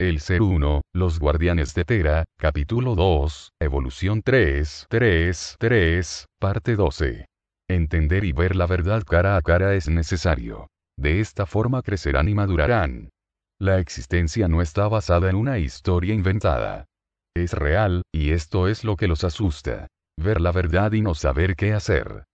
El Ser Uno, Los Guardianes de Tera, capítulo 2, Evolución 3, 3, 3, parte 12. Entender y ver la verdad cara a cara es necesario. De esta forma crecerán y madurarán. La existencia no está basada en una historia inventada. Es real, y esto es lo que los asusta. Ver la verdad y no saber qué hacer.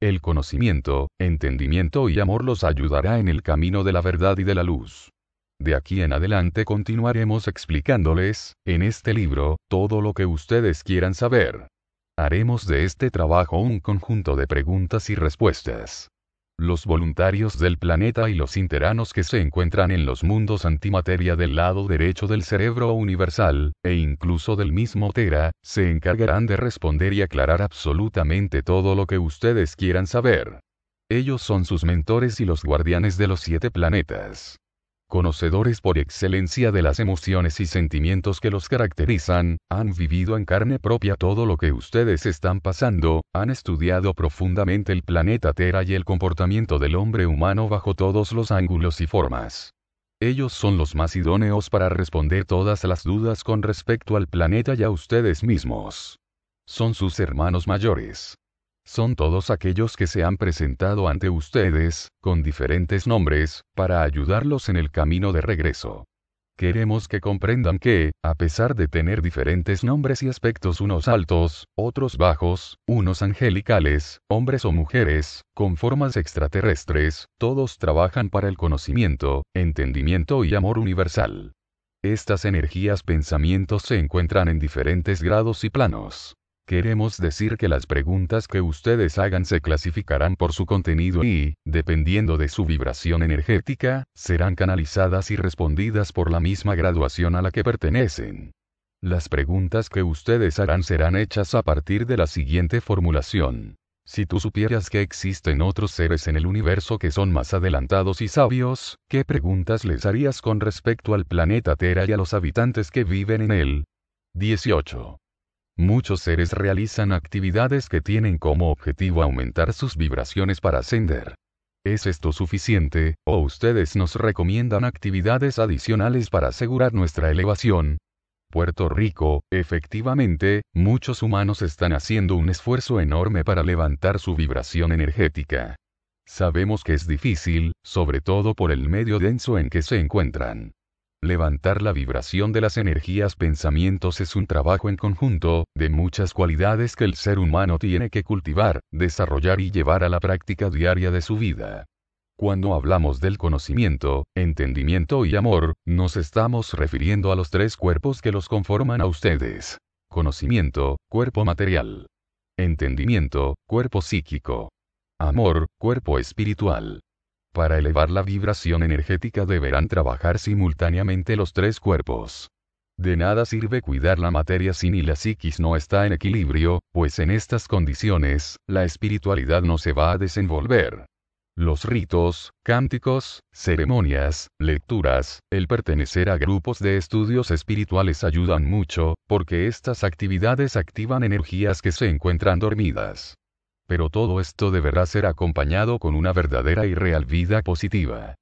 El conocimiento, entendimiento y amor los ayudará en el camino de la verdad y de la luz. De aquí en adelante continuaremos explicándoles, en este libro, todo lo que ustedes quieran saber. Haremos de este trabajo un conjunto de preguntas y respuestas. Los voluntarios del planeta y los interanos que se encuentran en los mundos antimateria del lado derecho del cerebro universal, e incluso del mismo Tera, se encargarán de responder y aclarar absolutamente todo lo que ustedes quieran saber. Ellos son sus mentores y los guardianes de los siete planetas conocedores por excelencia de las emociones y sentimientos que los caracterizan, han vivido en carne propia todo lo que ustedes están pasando, han estudiado profundamente el planeta Tera y el comportamiento del hombre humano bajo todos los ángulos y formas. Ellos son los más idóneos para responder todas las dudas con respecto al planeta y a ustedes mismos. Son sus hermanos mayores son todos aquellos que se han presentado ante ustedes, con diferentes nombres, para ayudarlos en el camino de regreso. Queremos que comprendan que, a pesar de tener diferentes nombres y aspectos unos altos, otros bajos, unos angelicales, hombres o mujeres, con formas extraterrestres, todos trabajan para el conocimiento, entendimiento y amor universal. Estas energías pensamientos se encuentran en diferentes grados y planos. Queremos decir que las preguntas que ustedes hagan se clasificarán por su contenido y, dependiendo de su vibración energética, serán canalizadas y respondidas por la misma graduación a la que pertenecen. Las preguntas que ustedes harán serán hechas a partir de la siguiente formulación. Si tú supieras que existen otros seres en el universo que son más adelantados y sabios, ¿qué preguntas les harías con respecto al planeta Tera y a los habitantes que viven en él? 18. Muchos seres realizan actividades que tienen como objetivo aumentar sus vibraciones para ascender. ¿Es esto suficiente, o ustedes nos recomiendan actividades adicionales para asegurar nuestra elevación? Puerto Rico, efectivamente, muchos humanos están haciendo un esfuerzo enorme para levantar su vibración energética. Sabemos que es difícil, sobre todo por el medio denso en que se encuentran. Levantar la vibración de las energías pensamientos es un trabajo en conjunto, de muchas cualidades que el ser humano tiene que cultivar, desarrollar y llevar a la práctica diaria de su vida. Cuando hablamos del conocimiento, entendimiento y amor, nos estamos refiriendo a los tres cuerpos que los conforman a ustedes. Conocimiento, cuerpo material. Entendimiento, cuerpo psíquico. Amor, cuerpo espiritual. Para elevar la vibración energética deberán trabajar simultáneamente los tres cuerpos. De nada sirve cuidar la materia si ni la psiquis no está en equilibrio, pues en estas condiciones, la espiritualidad no se va a desenvolver. Los ritos, cánticos, ceremonias, lecturas, el pertenecer a grupos de estudios espirituales ayudan mucho, porque estas actividades activan energías que se encuentran dormidas pero todo esto deberá ser acompañado con una verdadera y real vida positiva.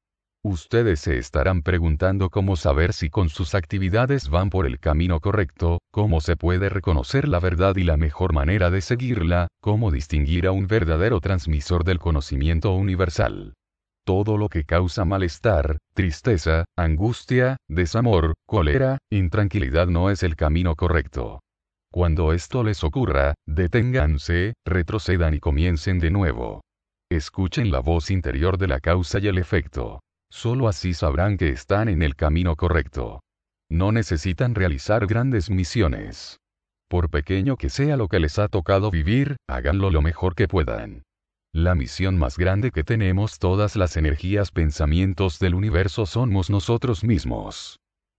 Ustedes se estarán preguntando cómo saber si con sus actividades van por el camino correcto, cómo se puede reconocer la verdad y la mejor manera de seguirla, cómo distinguir a un verdadero transmisor del conocimiento universal. Todo lo que causa malestar, tristeza, angustia, desamor, cólera, intranquilidad no es el camino correcto. Cuando esto les ocurra, deténganse, retrocedan y comiencen de nuevo. Escuchen la voz interior de la causa y el efecto. Solo así sabrán que están en el camino correcto. No necesitan realizar grandes misiones. Por pequeño que sea lo que les ha tocado vivir, háganlo lo mejor que puedan. La misión más grande que tenemos todas las energías pensamientos del universo somos nosotros mismos.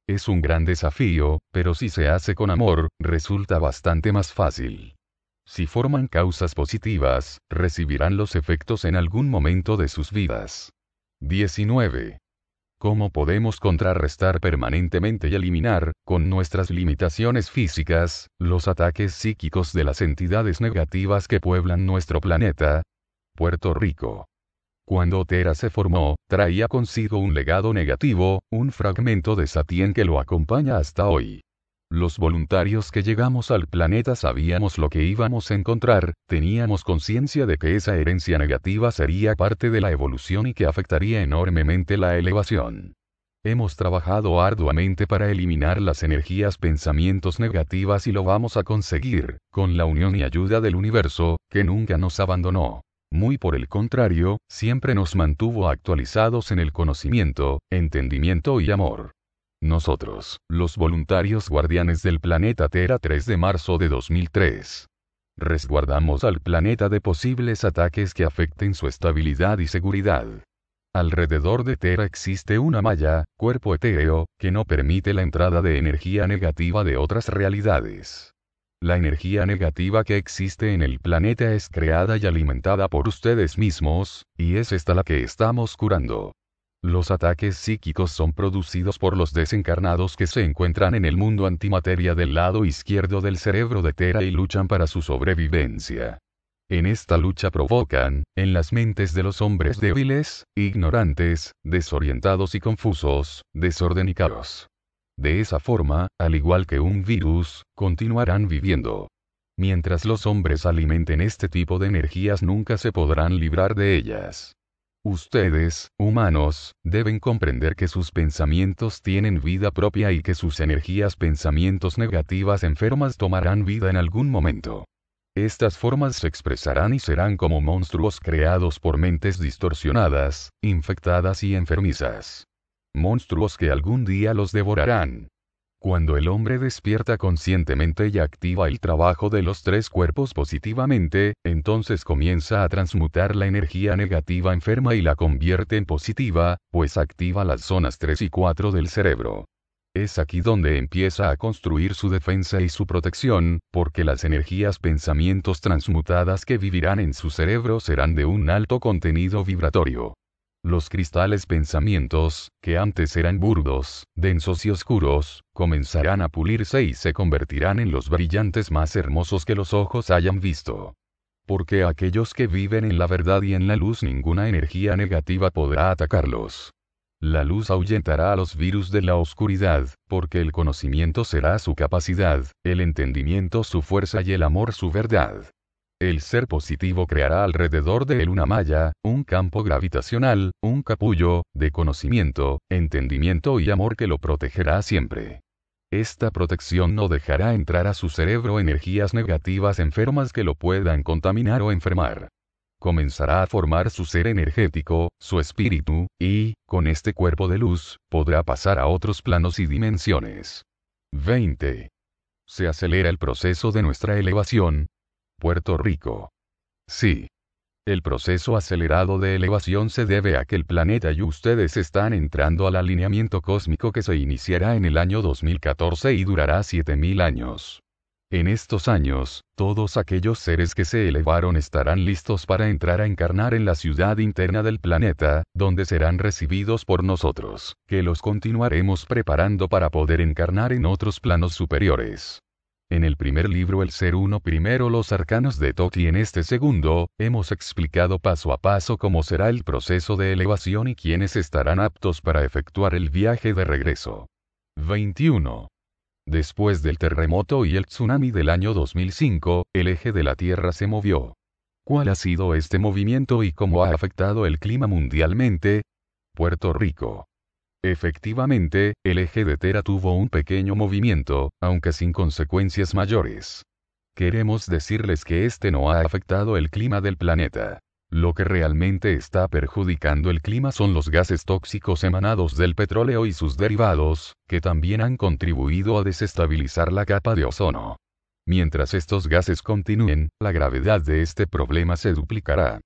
Es un gran desafío, pero si se hace con amor, resulta bastante más fácil. Si forman causas positivas, recibirán los efectos en algún momento de sus vidas. 19. ¿Cómo podemos contrarrestar permanentemente y eliminar, con nuestras limitaciones físicas, los ataques psíquicos de las entidades negativas que pueblan nuestro planeta? Puerto Rico. Cuando Tera se formó, traía consigo un legado negativo, un fragmento de Satien que lo acompaña hasta hoy. Los voluntarios que llegamos al planeta sabíamos lo que íbamos a encontrar, teníamos conciencia de que esa herencia negativa sería parte de la evolución y que afectaría enormemente la elevación. Hemos trabajado arduamente para eliminar las energías pensamientos negativas y lo vamos a conseguir, con la unión y ayuda del universo, que nunca nos abandonó. Muy por el contrario, siempre nos mantuvo actualizados en el conocimiento, entendimiento y amor. Nosotros, los voluntarios guardianes del planeta Tera 3 de marzo de 2003. Resguardamos al planeta de posibles ataques que afecten su estabilidad y seguridad. Alrededor de Tera existe una malla, cuerpo etéreo, que no permite la entrada de energía negativa de otras realidades. La energía negativa que existe en el planeta es creada y alimentada por ustedes mismos, y es esta la que estamos curando. Los ataques psíquicos son producidos por los desencarnados que se encuentran en el mundo antimateria del lado izquierdo del cerebro de Tera y luchan para su sobrevivencia. En esta lucha provocan, en las mentes de los hombres débiles, ignorantes, desorientados y confusos, desorden y caos. De esa forma, al igual que un virus, continuarán viviendo. Mientras los hombres alimenten este tipo de energías nunca se podrán librar de ellas. Ustedes, humanos, deben comprender que sus pensamientos tienen vida propia y que sus energías pensamientos negativas enfermas tomarán vida en algún momento. Estas formas se expresarán y serán como monstruos creados por mentes distorsionadas, infectadas y enfermizas. Monstruos que algún día los devorarán. Cuando el hombre despierta conscientemente y activa el trabajo de los tres cuerpos positivamente, entonces comienza a transmutar la energía negativa enferma y la convierte en positiva, pues activa las zonas 3 y 4 del cerebro. Es aquí donde empieza a construir su defensa y su protección, porque las energías pensamientos transmutadas que vivirán en su cerebro serán de un alto contenido vibratorio. Los cristales pensamientos, que antes eran burdos, densos y oscuros, comenzarán a pulirse y se convertirán en los brillantes más hermosos que los ojos hayan visto. Porque aquellos que viven en la verdad y en la luz ninguna energía negativa podrá atacarlos. La luz ahuyentará a los virus de la oscuridad, porque el conocimiento será su capacidad, el entendimiento su fuerza y el amor su verdad. El ser positivo creará alrededor de él una malla, un campo gravitacional, un capullo, de conocimiento, entendimiento y amor que lo protegerá siempre. Esta protección no dejará entrar a su cerebro energías negativas enfermas que lo puedan contaminar o enfermar. Comenzará a formar su ser energético, su espíritu, y, con este cuerpo de luz, podrá pasar a otros planos y dimensiones. 20. Se acelera el proceso de nuestra elevación, Puerto Rico. Sí. El proceso acelerado de elevación se debe a que el planeta y ustedes están entrando al alineamiento cósmico que se iniciará en el año 2014 y durará 7000 años. En estos años, todos aquellos seres que se elevaron estarán listos para entrar a encarnar en la ciudad interna del planeta, donde serán recibidos por nosotros, que los continuaremos preparando para poder encarnar en otros planos superiores. En el primer libro El Ser Uno primero los arcanos de Toti en este segundo, hemos explicado paso a paso cómo será el proceso de elevación y quiénes estarán aptos para efectuar el viaje de regreso. 21. Después del terremoto y el tsunami del año 2005, el eje de la Tierra se movió. ¿Cuál ha sido este movimiento y cómo ha afectado el clima mundialmente? Puerto Rico. Efectivamente, el eje de Tera tuvo un pequeño movimiento, aunque sin consecuencias mayores. Queremos decirles que este no ha afectado el clima del planeta. Lo que realmente está perjudicando el clima son los gases tóxicos emanados del petróleo y sus derivados, que también han contribuido a desestabilizar la capa de ozono. Mientras estos gases continúen, la gravedad de este problema se duplicará.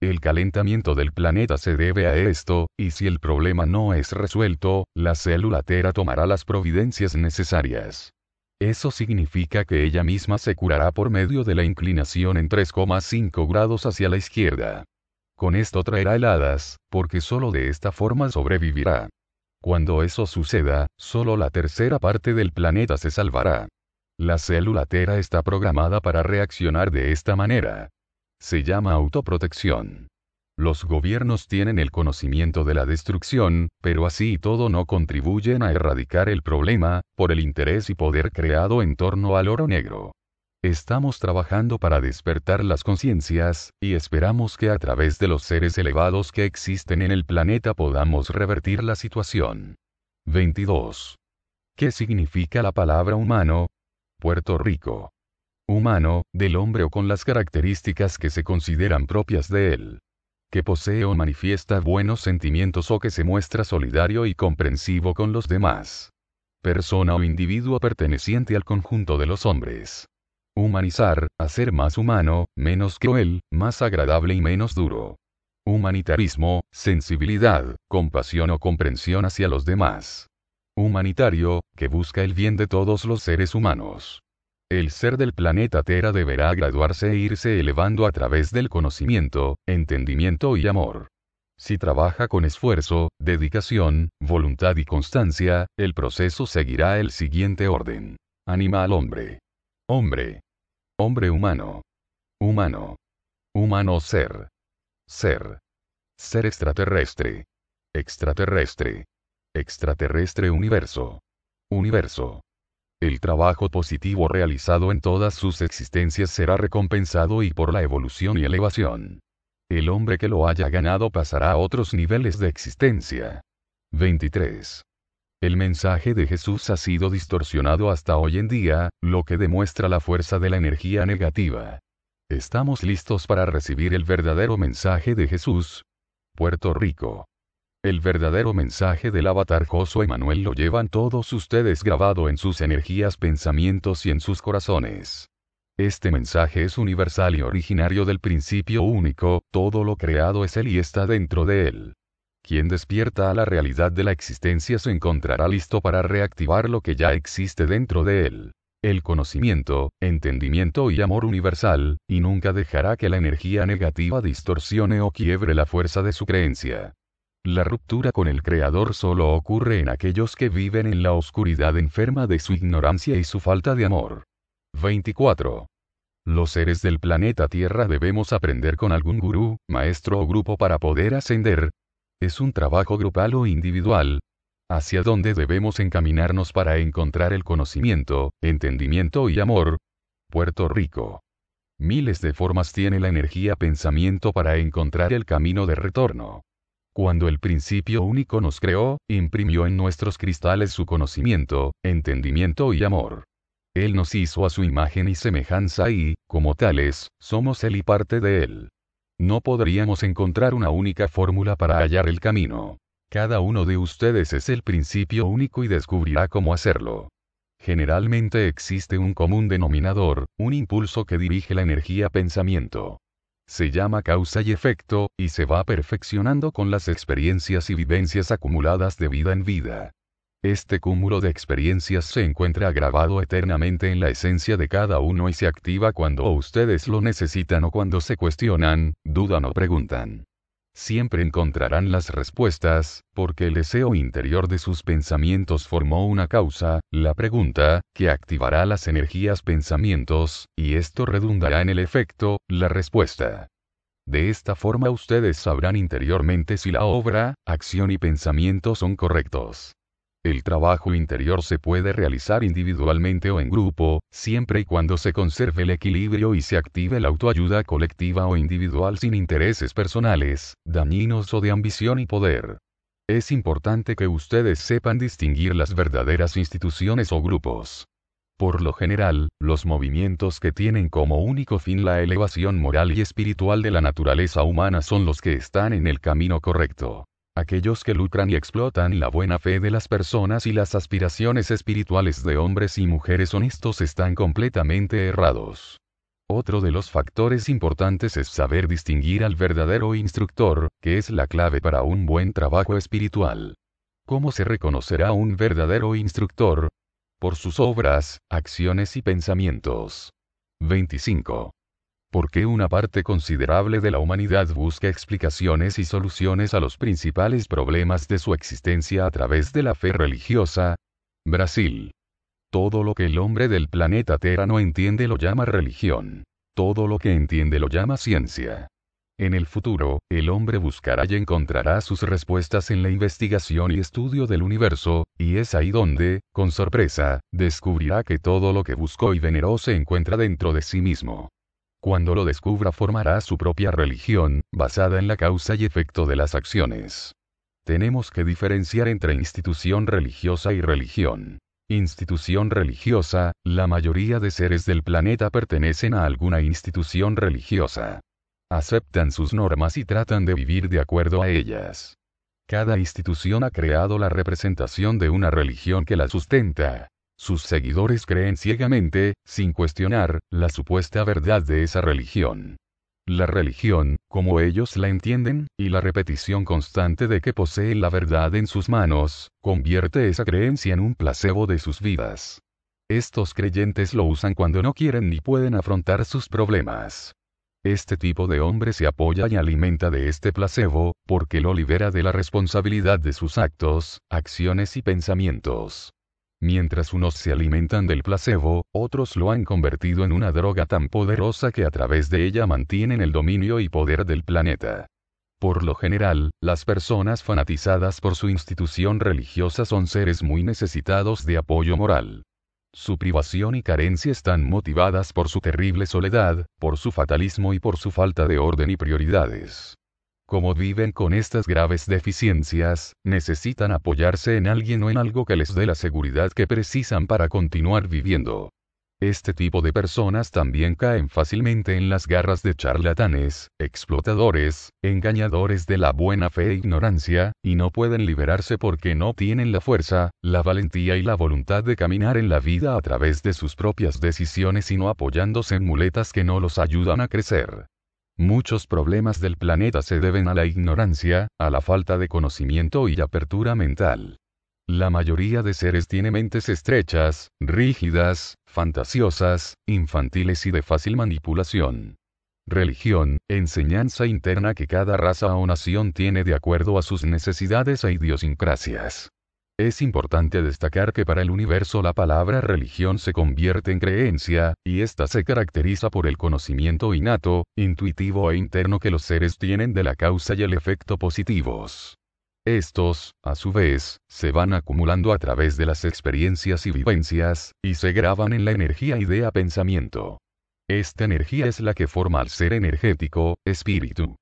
El calentamiento del planeta se debe a esto, y si el problema no es resuelto, la célula Tera tomará las providencias necesarias. Eso significa que ella misma se curará por medio de la inclinación en 3,5 grados hacia la izquierda. Con esto traerá heladas, porque solo de esta forma sobrevivirá. Cuando eso suceda, solo la tercera parte del planeta se salvará. La célula Tera está programada para reaccionar de esta manera. Se llama autoprotección. Los gobiernos tienen el conocimiento de la destrucción, pero así y todo no contribuyen a erradicar el problema, por el interés y poder creado en torno al oro negro. Estamos trabajando para despertar las conciencias, y esperamos que a través de los seres elevados que existen en el planeta podamos revertir la situación. 22. ¿Qué significa la palabra humano? Puerto Rico. Humano, del hombre o con las características que se consideran propias de él. Que posee o manifiesta buenos sentimientos o que se muestra solidario y comprensivo con los demás. Persona o individuo perteneciente al conjunto de los hombres. Humanizar, hacer más humano, menos cruel, más agradable y menos duro. Humanitarismo, sensibilidad, compasión o comprensión hacia los demás. Humanitario, que busca el bien de todos los seres humanos. El ser del planeta Tera deberá graduarse e irse elevando a través del conocimiento, entendimiento y amor. Si trabaja con esfuerzo, dedicación, voluntad y constancia, el proceso seguirá el siguiente orden. Animal hombre. Hombre. Hombre humano. Humano. Humano ser. Ser. Ser extraterrestre. Extraterrestre. Extraterrestre universo. Universo. El trabajo positivo realizado en todas sus existencias será recompensado y por la evolución y elevación. El hombre que lo haya ganado pasará a otros niveles de existencia. 23. El mensaje de Jesús ha sido distorsionado hasta hoy en día, lo que demuestra la fuerza de la energía negativa. ¿Estamos listos para recibir el verdadero mensaje de Jesús? Puerto Rico. El verdadero mensaje del avatar Josué Emanuel lo llevan todos ustedes grabado en sus energías, pensamientos y en sus corazones. Este mensaje es universal y originario del principio único, todo lo creado es Él y está dentro de Él. Quien despierta a la realidad de la existencia se encontrará listo para reactivar lo que ya existe dentro de él. El conocimiento, entendimiento y amor universal, y nunca dejará que la energía negativa distorsione o quiebre la fuerza de su creencia. La ruptura con el Creador solo ocurre en aquellos que viven en la oscuridad enferma de su ignorancia y su falta de amor. 24. Los seres del planeta Tierra debemos aprender con algún gurú, maestro o grupo para poder ascender, es un trabajo grupal o individual, hacia donde debemos encaminarnos para encontrar el conocimiento, entendimiento y amor. Puerto Rico. Miles de formas tiene la energía pensamiento para encontrar el camino de retorno. Cuando el principio único nos creó, imprimió en nuestros cristales su conocimiento, entendimiento y amor. Él nos hizo a su imagen y semejanza y, como tales, somos Él y parte de Él. No podríamos encontrar una única fórmula para hallar el camino. Cada uno de ustedes es el principio único y descubrirá cómo hacerlo. Generalmente existe un común denominador, un impulso que dirige la energía pensamiento. Se llama causa y efecto, y se va perfeccionando con las experiencias y vivencias acumuladas de vida en vida. Este cúmulo de experiencias se encuentra grabado eternamente en la esencia de cada uno y se activa cuando ustedes lo necesitan o cuando se cuestionan, dudan o preguntan. Siempre encontrarán las respuestas, porque el deseo interior de sus pensamientos formó una causa, la pregunta, que activará las energías pensamientos, y esto redundará en el efecto, la respuesta. De esta forma ustedes sabrán interiormente si la obra, acción y pensamiento son correctos. El trabajo interior se puede realizar individualmente o en grupo, siempre y cuando se conserve el equilibrio y se active la autoayuda colectiva o individual sin intereses personales, dañinos o de ambición y poder. Es importante que ustedes sepan distinguir las verdaderas instituciones o grupos. Por lo general, los movimientos que tienen como único fin la elevación moral y espiritual de la naturaleza humana son los que están en el camino correcto. Aquellos que lucran y explotan la buena fe de las personas y las aspiraciones espirituales de hombres y mujeres honestos están completamente errados. Otro de los factores importantes es saber distinguir al verdadero instructor, que es la clave para un buen trabajo espiritual. ¿Cómo se reconocerá un verdadero instructor? Por sus obras, acciones y pensamientos. 25. ¿Por qué una parte considerable de la humanidad busca explicaciones y soluciones a los principales problemas de su existencia a través de la fe religiosa? Brasil. Todo lo que el hombre del planeta Tierra no entiende lo llama religión. Todo lo que entiende lo llama ciencia. En el futuro, el hombre buscará y encontrará sus respuestas en la investigación y estudio del universo, y es ahí donde, con sorpresa, descubrirá que todo lo que buscó y veneró se encuentra dentro de sí mismo. Cuando lo descubra formará su propia religión, basada en la causa y efecto de las acciones. Tenemos que diferenciar entre institución religiosa y religión. Institución religiosa, la mayoría de seres del planeta pertenecen a alguna institución religiosa. Aceptan sus normas y tratan de vivir de acuerdo a ellas. Cada institución ha creado la representación de una religión que la sustenta. Sus seguidores creen ciegamente, sin cuestionar, la supuesta verdad de esa religión. La religión, como ellos la entienden, y la repetición constante de que poseen la verdad en sus manos, convierte esa creencia en un placebo de sus vidas. Estos creyentes lo usan cuando no quieren ni pueden afrontar sus problemas. Este tipo de hombre se apoya y alimenta de este placebo, porque lo libera de la responsabilidad de sus actos, acciones y pensamientos. Mientras unos se alimentan del placebo, otros lo han convertido en una droga tan poderosa que a través de ella mantienen el dominio y poder del planeta. Por lo general, las personas fanatizadas por su institución religiosa son seres muy necesitados de apoyo moral. Su privación y carencia están motivadas por su terrible soledad, por su fatalismo y por su falta de orden y prioridades. Como viven con estas graves deficiencias, necesitan apoyarse en alguien o en algo que les dé la seguridad que precisan para continuar viviendo. Este tipo de personas también caen fácilmente en las garras de charlatanes, explotadores, engañadores de la buena fe e ignorancia, y no pueden liberarse porque no tienen la fuerza, la valentía y la voluntad de caminar en la vida a través de sus propias decisiones sino apoyándose en muletas que no los ayudan a crecer. Muchos problemas del planeta se deben a la ignorancia, a la falta de conocimiento y apertura mental. La mayoría de seres tiene mentes estrechas, rígidas, fantasiosas, infantiles y de fácil manipulación. Religión, enseñanza interna que cada raza o nación tiene de acuerdo a sus necesidades e idiosincrasias. Es importante destacar que para el universo la palabra religión se convierte en creencia, y ésta se caracteriza por el conocimiento innato, intuitivo e interno que los seres tienen de la causa y el efecto positivos. Estos, a su vez, se van acumulando a través de las experiencias y vivencias, y se graban en la energía idea-pensamiento. Esta energía es la que forma al ser energético, espíritu.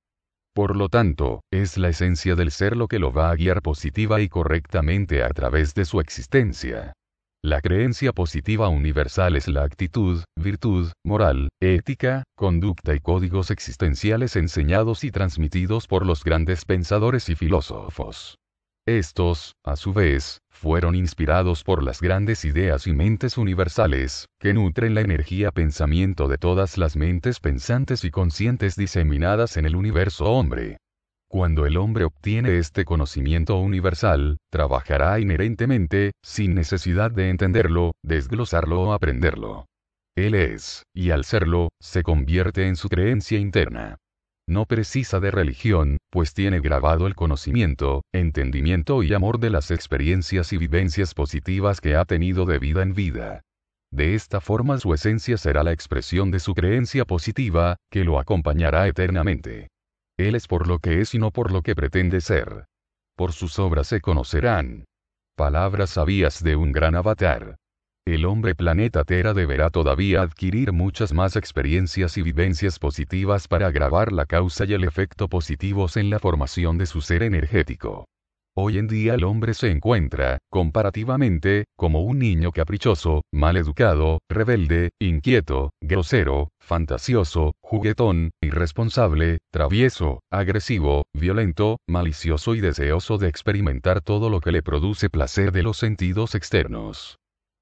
Por lo tanto, es la esencia del ser lo que lo va a guiar positiva y correctamente a través de su existencia. La creencia positiva universal es la actitud, virtud, moral, ética, conducta y códigos existenciales enseñados y transmitidos por los grandes pensadores y filósofos. Estos, a su vez, fueron inspirados por las grandes ideas y mentes universales, que nutren la energía pensamiento de todas las mentes pensantes y conscientes diseminadas en el universo hombre. Cuando el hombre obtiene este conocimiento universal, trabajará inherentemente, sin necesidad de entenderlo, desglosarlo o aprenderlo. Él es, y al serlo, se convierte en su creencia interna. No precisa de religión, pues tiene grabado el conocimiento, entendimiento y amor de las experiencias y vivencias positivas que ha tenido de vida en vida. De esta forma su esencia será la expresión de su creencia positiva, que lo acompañará eternamente. Él es por lo que es y no por lo que pretende ser. Por sus obras se conocerán. Palabras sabias de un gran avatar. El hombre planeta Tera deberá todavía adquirir muchas más experiencias y vivencias positivas para agravar la causa y el efecto positivos en la formación de su ser energético. Hoy en día el hombre se encuentra, comparativamente, como un niño caprichoso, mal educado, rebelde, inquieto, grosero, fantasioso, juguetón, irresponsable, travieso, agresivo, violento, malicioso y deseoso de experimentar todo lo que le produce placer de los sentidos externos.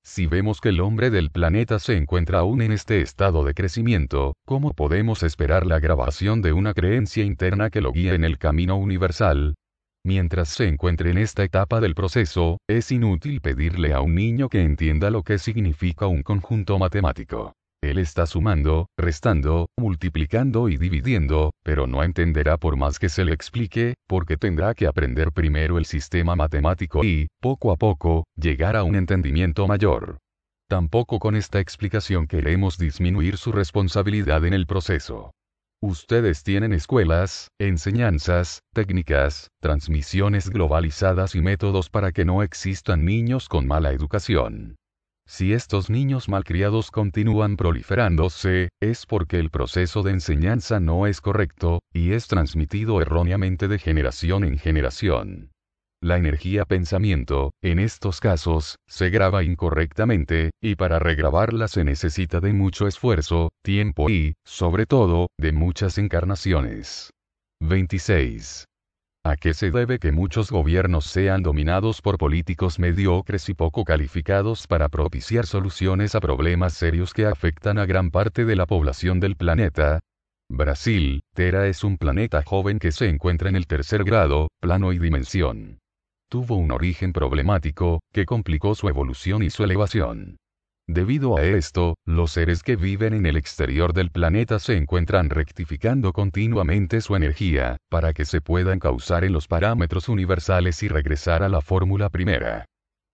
Si vemos que el hombre del planeta se encuentra aún en este estado de crecimiento, ¿cómo podemos esperar la grabación de una creencia interna que lo guíe en el camino universal? Mientras se encuentre en esta etapa del proceso, es inútil pedirle a un niño que entienda lo que significa un conjunto matemático. Él está sumando, restando, multiplicando y dividiendo, pero no entenderá por más que se le explique, porque tendrá que aprender primero el sistema matemático y, poco a poco, llegar a un entendimiento mayor. Tampoco con esta explicación queremos disminuir su responsabilidad en el proceso. Ustedes tienen escuelas, enseñanzas, técnicas, transmisiones globalizadas y métodos para que no existan niños con mala educación. Si estos niños malcriados continúan proliferándose, es porque el proceso de enseñanza no es correcto, y es transmitido erróneamente de generación en generación. La energía pensamiento, en estos casos, se graba incorrectamente, y para regrabarla se necesita de mucho esfuerzo, tiempo y, sobre todo, de muchas encarnaciones. 26. ¿A qué se debe que muchos gobiernos sean dominados por políticos mediocres y poco calificados para propiciar soluciones a problemas serios que afectan a gran parte de la población del planeta? Brasil, Tera es un planeta joven que se encuentra en el tercer grado, plano y dimensión. Tuvo un origen problemático, que complicó su evolución y su elevación. Debido a esto, los seres que viven en el exterior del planeta se encuentran rectificando continuamente su energía, para que se puedan causar en los parámetros universales y regresar a la fórmula primera.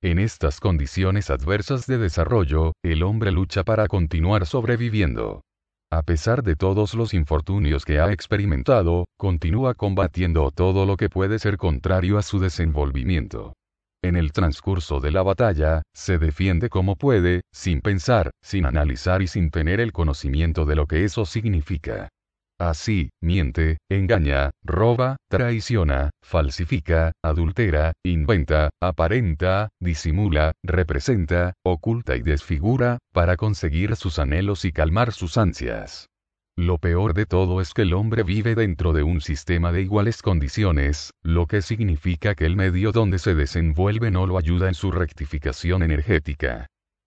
En estas condiciones adversas de desarrollo, el hombre lucha para continuar sobreviviendo. A pesar de todos los infortunios que ha experimentado, continúa combatiendo todo lo que puede ser contrario a su desenvolvimiento. En el transcurso de la batalla, se defiende como puede, sin pensar, sin analizar y sin tener el conocimiento de lo que eso significa. Así, miente, engaña, roba, traiciona, falsifica, adultera, inventa, aparenta, disimula, representa, oculta y desfigura, para conseguir sus anhelos y calmar sus ansias. Lo peor de todo es que el hombre vive dentro de un sistema de iguales condiciones, lo que significa que el medio donde se desenvuelve no lo ayuda en su rectificación energética.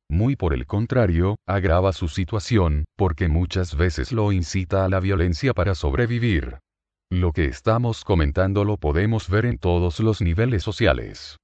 Muy por el contrario, agrava su situación, porque muchas veces lo incita a la violencia para sobrevivir. Lo que estamos comentando lo podemos ver en todos los niveles sociales.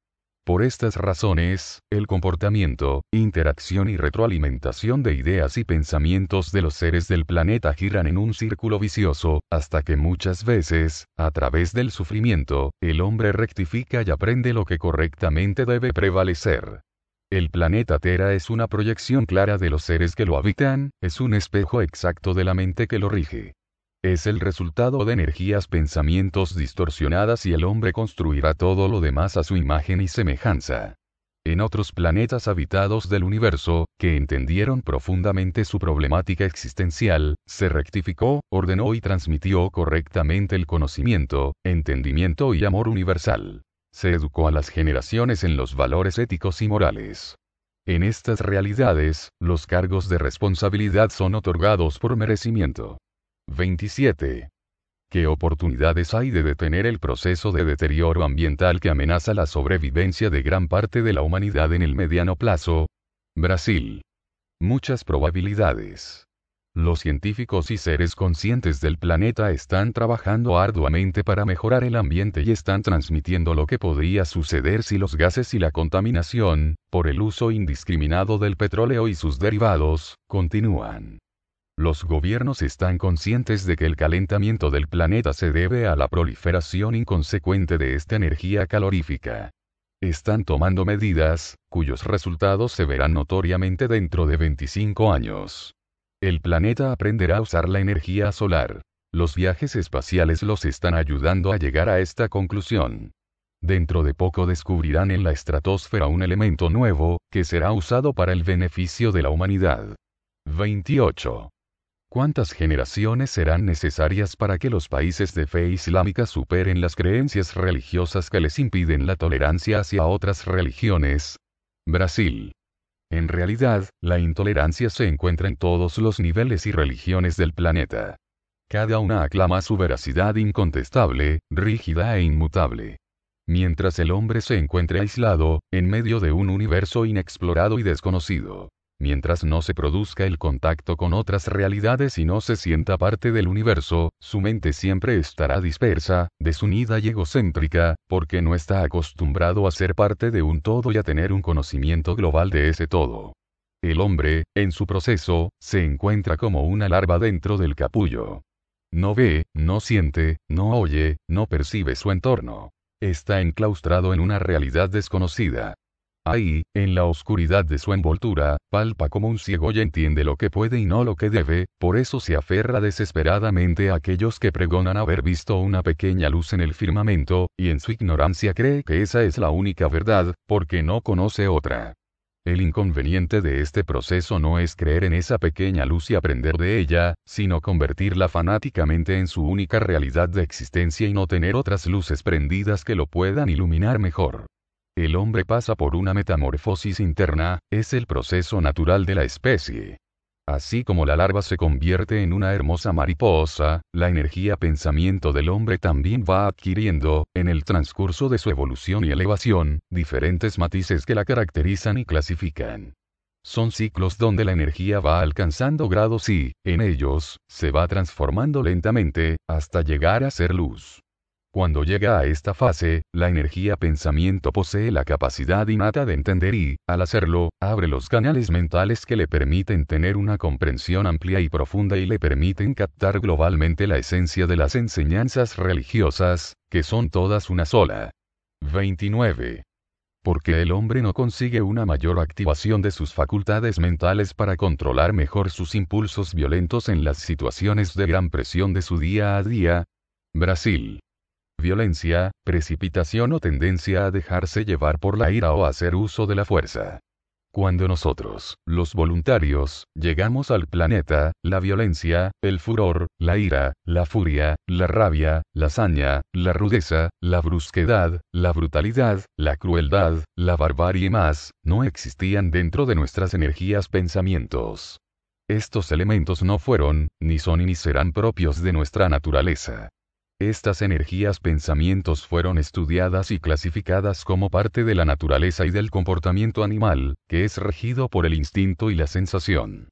Por estas razones, el comportamiento, interacción y retroalimentación de ideas y pensamientos de los seres del planeta giran en un círculo vicioso, hasta que muchas veces, a través del sufrimiento, el hombre rectifica y aprende lo que correctamente debe prevalecer. El planeta Tera es una proyección clara de los seres que lo habitan, es un espejo exacto de la mente que lo rige. Es el resultado de energías pensamientos distorsionadas y el hombre construirá todo lo demás a su imagen y semejanza. En otros planetas habitados del universo, que entendieron profundamente su problemática existencial, se rectificó, ordenó y transmitió correctamente el conocimiento, entendimiento y amor universal. Se educó a las generaciones en los valores éticos y morales. En estas realidades, los cargos de responsabilidad son otorgados por merecimiento. 27. ¿Qué oportunidades hay de detener el proceso de deterioro ambiental que amenaza la sobrevivencia de gran parte de la humanidad en el mediano plazo? Brasil. Muchas probabilidades. Los científicos y seres conscientes del planeta están trabajando arduamente para mejorar el ambiente y están transmitiendo lo que podría suceder si los gases y la contaminación, por el uso indiscriminado del petróleo y sus derivados, continúan. Los gobiernos están conscientes de que el calentamiento del planeta se debe a la proliferación inconsecuente de esta energía calorífica. Están tomando medidas, cuyos resultados se verán notoriamente dentro de 25 años. El planeta aprenderá a usar la energía solar. Los viajes espaciales los están ayudando a llegar a esta conclusión. Dentro de poco descubrirán en la estratosfera un elemento nuevo, que será usado para el beneficio de la humanidad. 28. ¿Cuántas generaciones serán necesarias para que los países de fe islámica superen las creencias religiosas que les impiden la tolerancia hacia otras religiones? Brasil. En realidad, la intolerancia se encuentra en todos los niveles y religiones del planeta. Cada una aclama su veracidad incontestable, rígida e inmutable. mientras el hombre se encuentre aislado, en medio de un universo inexplorado y desconocido. Mientras no se produzca el contacto con otras realidades y no se sienta parte del universo, su mente siempre estará dispersa, desunida y egocéntrica, porque no está acostumbrado a ser parte de un todo y a tener un conocimiento global de ese todo. El hombre, en su proceso, se encuentra como una larva dentro del capullo. No ve, no siente, no oye, no percibe su entorno. Está enclaustrado en una realidad desconocida. Ahí, en la oscuridad de su envoltura, palpa como un ciego y entiende lo que puede y no lo que debe, por eso se aferra desesperadamente a aquellos que pregonan haber visto una pequeña luz en el firmamento, y en su ignorancia cree que esa es la única verdad, porque no conoce otra. El inconveniente de este proceso no es creer en esa pequeña luz y aprender de ella, sino convertirla fanáticamente en su única realidad de existencia y no tener otras luces prendidas que lo puedan iluminar mejor. El hombre pasa por una metamorfosis interna, es el proceso natural de la especie. Así como la larva se convierte en una hermosa mariposa, la energía pensamiento del hombre también va adquiriendo, en el transcurso de su evolución y elevación, diferentes matices que la caracterizan y clasifican. Son ciclos donde la energía va alcanzando grados y, en ellos, se va transformando lentamente, hasta llegar a ser luz. Cuando llega a esta fase, la energía pensamiento posee la capacidad innata de entender y, al hacerlo, abre los canales mentales que le permiten tener una comprensión amplia y profunda y le permiten captar globalmente la esencia de las enseñanzas religiosas, que son todas una sola. 29. Porque el hombre no consigue una mayor activación de sus facultades mentales para controlar mejor sus impulsos violentos en las situaciones de gran presión de su día a día. Brasil violencia, precipitación o tendencia a dejarse llevar por la ira o hacer uso de la fuerza. Cuando nosotros, los voluntarios, llegamos al planeta, la violencia, el furor, la ira, la furia, la rabia, la saña, la rudeza, la brusquedad, la brutalidad, la crueldad, la barbarie y más, no existían dentro de nuestras energías pensamientos. Estos elementos no fueron, ni son y ni serán propios de nuestra naturaleza. Estas energías pensamientos fueron estudiadas y clasificadas como parte de la naturaleza y del comportamiento animal, que es regido por el instinto y la sensación.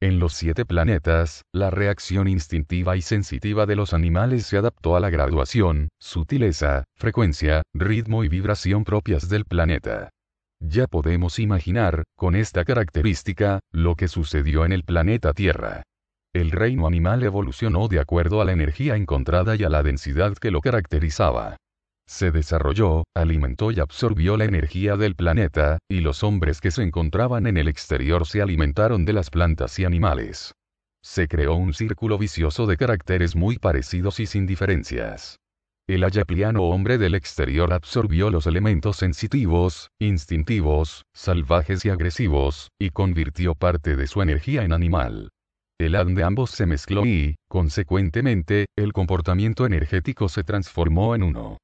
En los siete planetas, la reacción instintiva y sensitiva de los animales se adaptó a la graduación, sutileza, frecuencia, ritmo y vibración propias del planeta. Ya podemos imaginar, con esta característica, lo que sucedió en el planeta Tierra. El reino animal evolucionó de acuerdo a la energía encontrada y a la densidad que lo caracterizaba. Se desarrolló, alimentó y absorbió la energía del planeta, y los hombres que se encontraban en el exterior se alimentaron de las plantas y animales. Se creó un círculo vicioso de caracteres muy parecidos y sin diferencias. El ayapliano hombre del exterior absorbió los elementos sensitivos, instintivos, salvajes y agresivos, y convirtió parte de su energía en animal. El ADN de ambos se mezcló y, consecuentemente, el comportamiento energético se transformó en uno.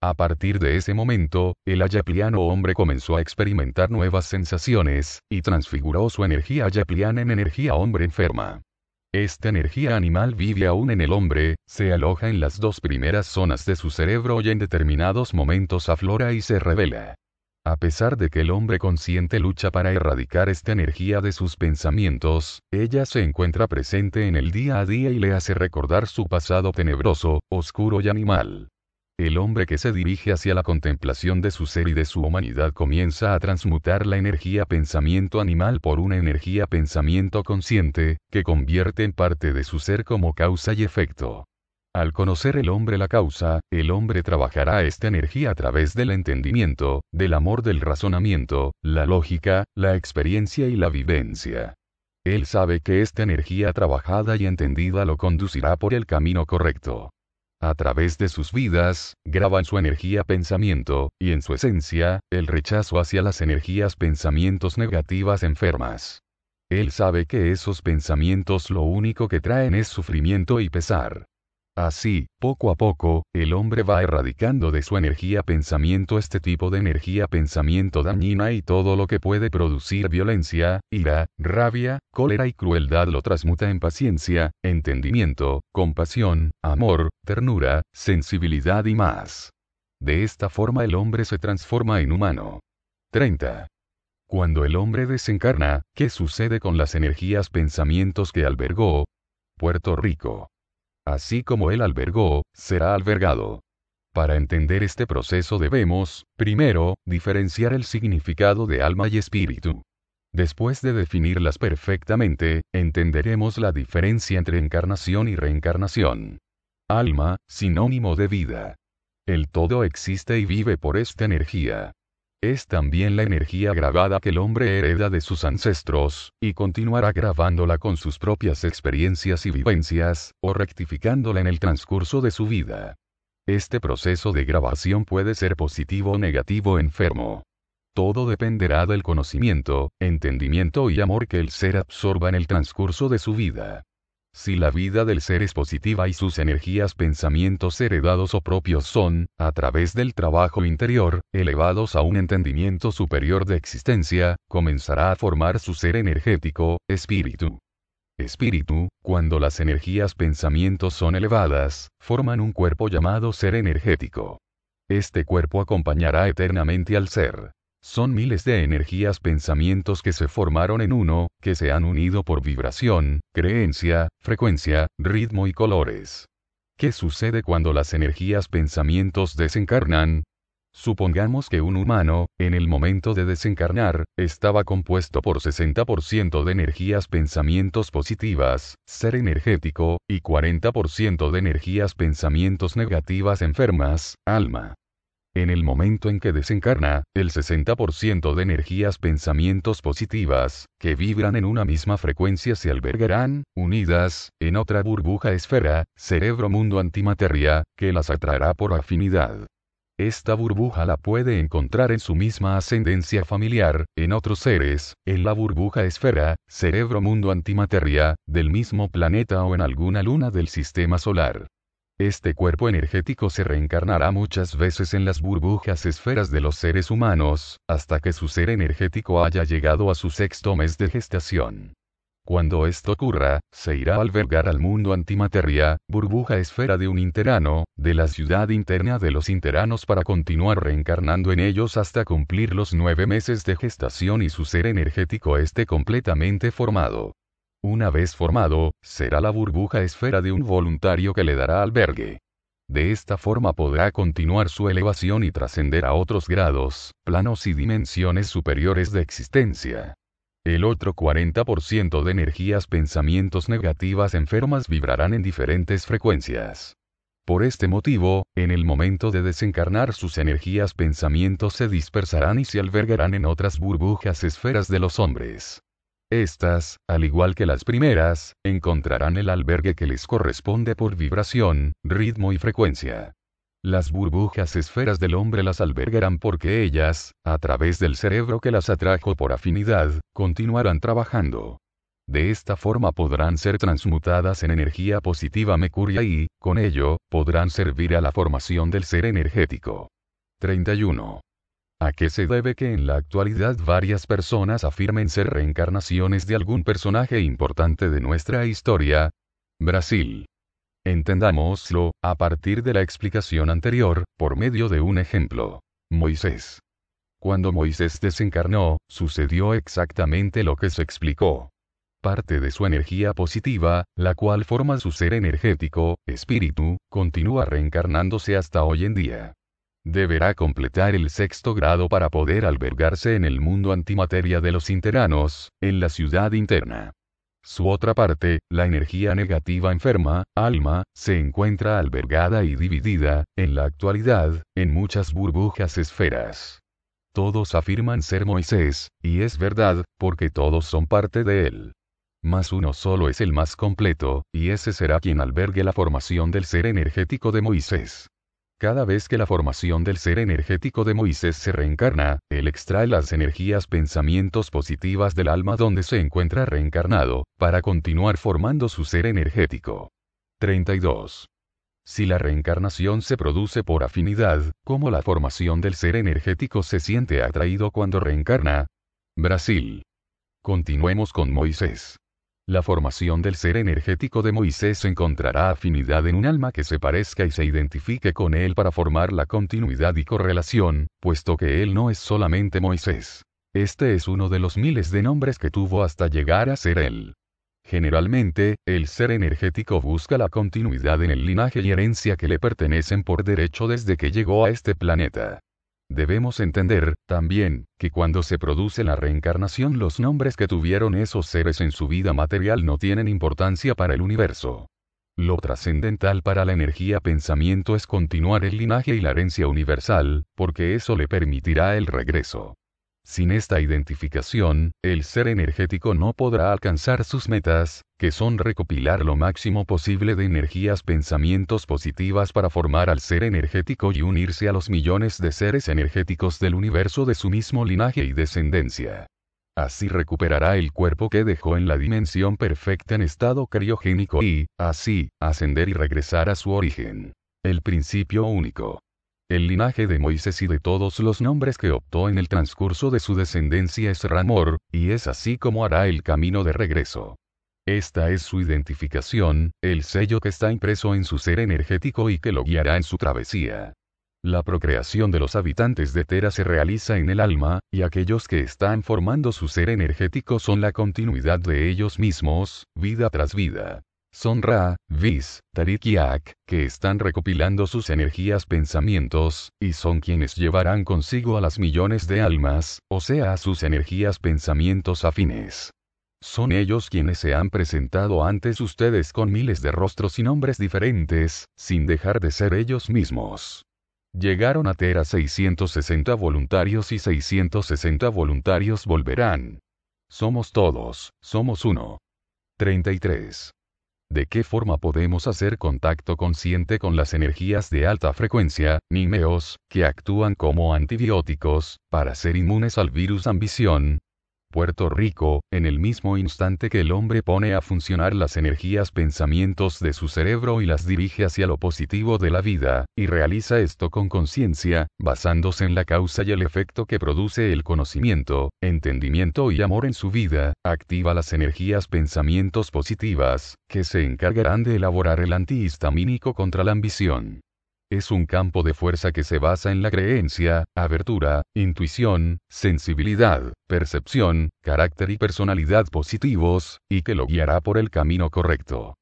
A partir de ese momento, el ayapliano hombre comenzó a experimentar nuevas sensaciones, y transfiguró su energía ayapliana en energía hombre enferma. Esta energía animal vive aún en el hombre, se aloja en las dos primeras zonas de su cerebro y en determinados momentos aflora y se revela. A pesar de que el hombre consciente lucha para erradicar esta energía de sus pensamientos, ella se encuentra presente en el día a día y le hace recordar su pasado tenebroso, oscuro y animal. El hombre que se dirige hacia la contemplación de su ser y de su humanidad comienza a transmutar la energía pensamiento animal por una energía pensamiento consciente, que convierte en parte de su ser como causa y efecto. Al conocer el hombre la causa, el hombre trabajará esta energía a través del entendimiento, del amor del razonamiento, la lógica, la experiencia y la vivencia. Él sabe que esta energía trabajada y entendida lo conducirá por el camino correcto. A través de sus vidas, graban su energía pensamiento, y en su esencia, el rechazo hacia las energías pensamientos negativas enfermas. Él sabe que esos pensamientos lo único que traen es sufrimiento y pesar. Así, poco a poco, el hombre va erradicando de su energía pensamiento este tipo de energía pensamiento dañina y todo lo que puede producir violencia, ira, rabia, cólera y crueldad lo transmuta en paciencia, entendimiento, compasión, amor, ternura, sensibilidad y más. De esta forma el hombre se transforma en humano. 30. Cuando el hombre desencarna, ¿qué sucede con las energías pensamientos que albergó? Puerto Rico. Así como él albergó, será albergado. Para entender este proceso debemos, primero, diferenciar el significado de alma y espíritu. Después de definirlas perfectamente, entenderemos la diferencia entre encarnación y reencarnación. Alma, sinónimo de vida. El todo existe y vive por esta energía. Es también la energía grabada que el hombre hereda de sus ancestros, y continuará grabándola con sus propias experiencias y vivencias, o rectificándola en el transcurso de su vida. Este proceso de grabación puede ser positivo o negativo enfermo. Todo dependerá del conocimiento, entendimiento y amor que el ser absorba en el transcurso de su vida. Si la vida del ser es positiva y sus energías pensamientos heredados o propios son, a través del trabajo interior, elevados a un entendimiento superior de existencia, comenzará a formar su ser energético, espíritu. Espíritu, cuando las energías pensamientos son elevadas, forman un cuerpo llamado ser energético. Este cuerpo acompañará eternamente al ser. Son miles de energías pensamientos que se formaron en uno, que se han unido por vibración, creencia, frecuencia, ritmo y colores. ¿Qué sucede cuando las energías pensamientos desencarnan? Supongamos que un humano, en el momento de desencarnar, estaba compuesto por 60% de energías pensamientos positivas, ser energético, y 40% de energías pensamientos negativas enfermas, alma. En el momento en que desencarna, el 60% de energías pensamientos positivas, que vibran en una misma frecuencia se albergarán, unidas, en otra burbuja esfera, cerebro mundo antimateria, que las atraerá por afinidad. Esta burbuja la puede encontrar en su misma ascendencia familiar, en otros seres, en la burbuja esfera, cerebro mundo antimateria, del mismo planeta o en alguna luna del sistema solar. Este cuerpo energético se reencarnará muchas veces en las burbujas esferas de los seres humanos, hasta que su ser energético haya llegado a su sexto mes de gestación. Cuando esto ocurra, se irá a albergar al mundo antimateria, burbuja esfera de un interano, de la ciudad interna de los interanos para continuar reencarnando en ellos hasta cumplir los nueve meses de gestación y su ser energético esté completamente formado. Una vez formado, será la burbuja esfera de un voluntario que le dará albergue. De esta forma podrá continuar su elevación y trascender a otros grados, planos y dimensiones superiores de existencia. El otro 40% de energías pensamientos negativas enfermas vibrarán en diferentes frecuencias. Por este motivo, en el momento de desencarnar sus energías pensamientos se dispersarán y se albergarán en otras burbujas esferas de los hombres. Estas, al igual que las primeras, encontrarán el albergue que les corresponde por vibración, ritmo y frecuencia. Las burbujas esferas del hombre las albergarán porque ellas, a través del cerebro que las atrajo por afinidad, continuarán trabajando. De esta forma podrán ser transmutadas en energía positiva mercuria y, con ello, podrán servir a la formación del ser energético. 31. ¿A qué se debe que en la actualidad varias personas afirmen ser reencarnaciones de algún personaje importante de nuestra historia? Brasil. Entendámoslo, a partir de la explicación anterior, por medio de un ejemplo. Moisés. Cuando Moisés desencarnó, sucedió exactamente lo que se explicó. Parte de su energía positiva, la cual forma su ser energético, espíritu, continúa reencarnándose hasta hoy en día. Deberá completar el sexto grado para poder albergarse en el mundo antimateria de los interanos, en la ciudad interna. Su otra parte, la energía negativa enferma, alma, se encuentra albergada y dividida, en la actualidad, en muchas burbujas esferas. Todos afirman ser Moisés, y es verdad, porque todos son parte de él. Mas uno solo es el más completo, y ese será quien albergue la formación del ser energético de Moisés. Cada vez que la formación del ser energético de Moisés se reencarna, él extrae las energías pensamientos positivas del alma donde se encuentra reencarnado, para continuar formando su ser energético. 32. Si la reencarnación se produce por afinidad, ¿cómo la formación del ser energético se siente atraído cuando reencarna? Brasil. Continuemos con Moisés. La formación del ser energético de Moisés encontrará afinidad en un alma que se parezca y se identifique con él para formar la continuidad y correlación, puesto que él no es solamente Moisés. Este es uno de los miles de nombres que tuvo hasta llegar a ser él. Generalmente, el ser energético busca la continuidad en el linaje y herencia que le pertenecen por derecho desde que llegó a este planeta. Debemos entender, también, que cuando se produce la reencarnación los nombres que tuvieron esos seres en su vida material no tienen importancia para el universo. Lo trascendental para la energía pensamiento es continuar el linaje y la herencia universal, porque eso le permitirá el regreso. Sin esta identificación, el ser energético no podrá alcanzar sus metas, que son recopilar lo máximo posible de energías pensamientos positivas para formar al ser energético y unirse a los millones de seres energéticos del universo de su mismo linaje y descendencia. Así recuperará el cuerpo que dejó en la dimensión perfecta en estado criogénico y, así, ascender y regresar a su origen. El principio único el linaje de Moisés y de todos los nombres que optó en el transcurso de su descendencia es Ramor, y es así como hará el camino de regreso. Esta es su identificación, el sello que está impreso en su ser energético y que lo guiará en su travesía. La procreación de los habitantes de Tera se realiza en el alma, y aquellos que están formando su ser energético son la continuidad de ellos mismos, vida tras vida son Ra, Vis, Tarik y Ak, que están recopilando sus energías pensamientos, y son quienes llevarán consigo a las millones de almas, o sea a sus energías pensamientos afines. Son ellos quienes se han presentado antes ustedes con miles de rostros y nombres diferentes, sin dejar de ser ellos mismos. Llegaron a Tera 660 voluntarios y 660 voluntarios volverán. Somos todos, somos uno. 33. ¿De qué forma podemos hacer contacto consciente con las energías de alta frecuencia, nimeos, que actúan como antibióticos, para ser inmunes al virus ambición? Puerto Rico, en el mismo instante que el hombre pone a funcionar las energías pensamientos de su cerebro y las dirige hacia lo positivo de la vida, y realiza esto con conciencia, basándose en la causa y el efecto que produce el conocimiento, entendimiento y amor en su vida, activa las energías pensamientos positivas, que se encargarán de elaborar el antihistamínico contra la ambición es un campo de fuerza que se basa en la creencia, abertura, intuición, sensibilidad, percepción, carácter y personalidad positivos, y que lo guiará por el camino correcto.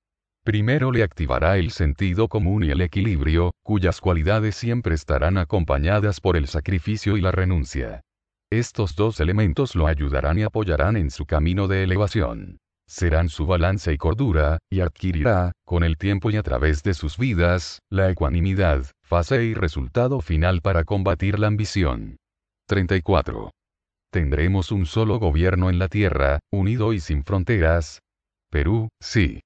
Primero le activará el sentido común y el equilibrio, cuyas cualidades siempre estarán acompañadas por el sacrificio y la renuncia. Estos dos elementos lo ayudarán y apoyarán en su camino de elevación serán su balanza y cordura, y adquirirá, con el tiempo y a través de sus vidas, la ecuanimidad, fase y resultado final para combatir la ambición. 34. Tendremos un solo gobierno en la Tierra, unido y sin fronteras. Perú, sí.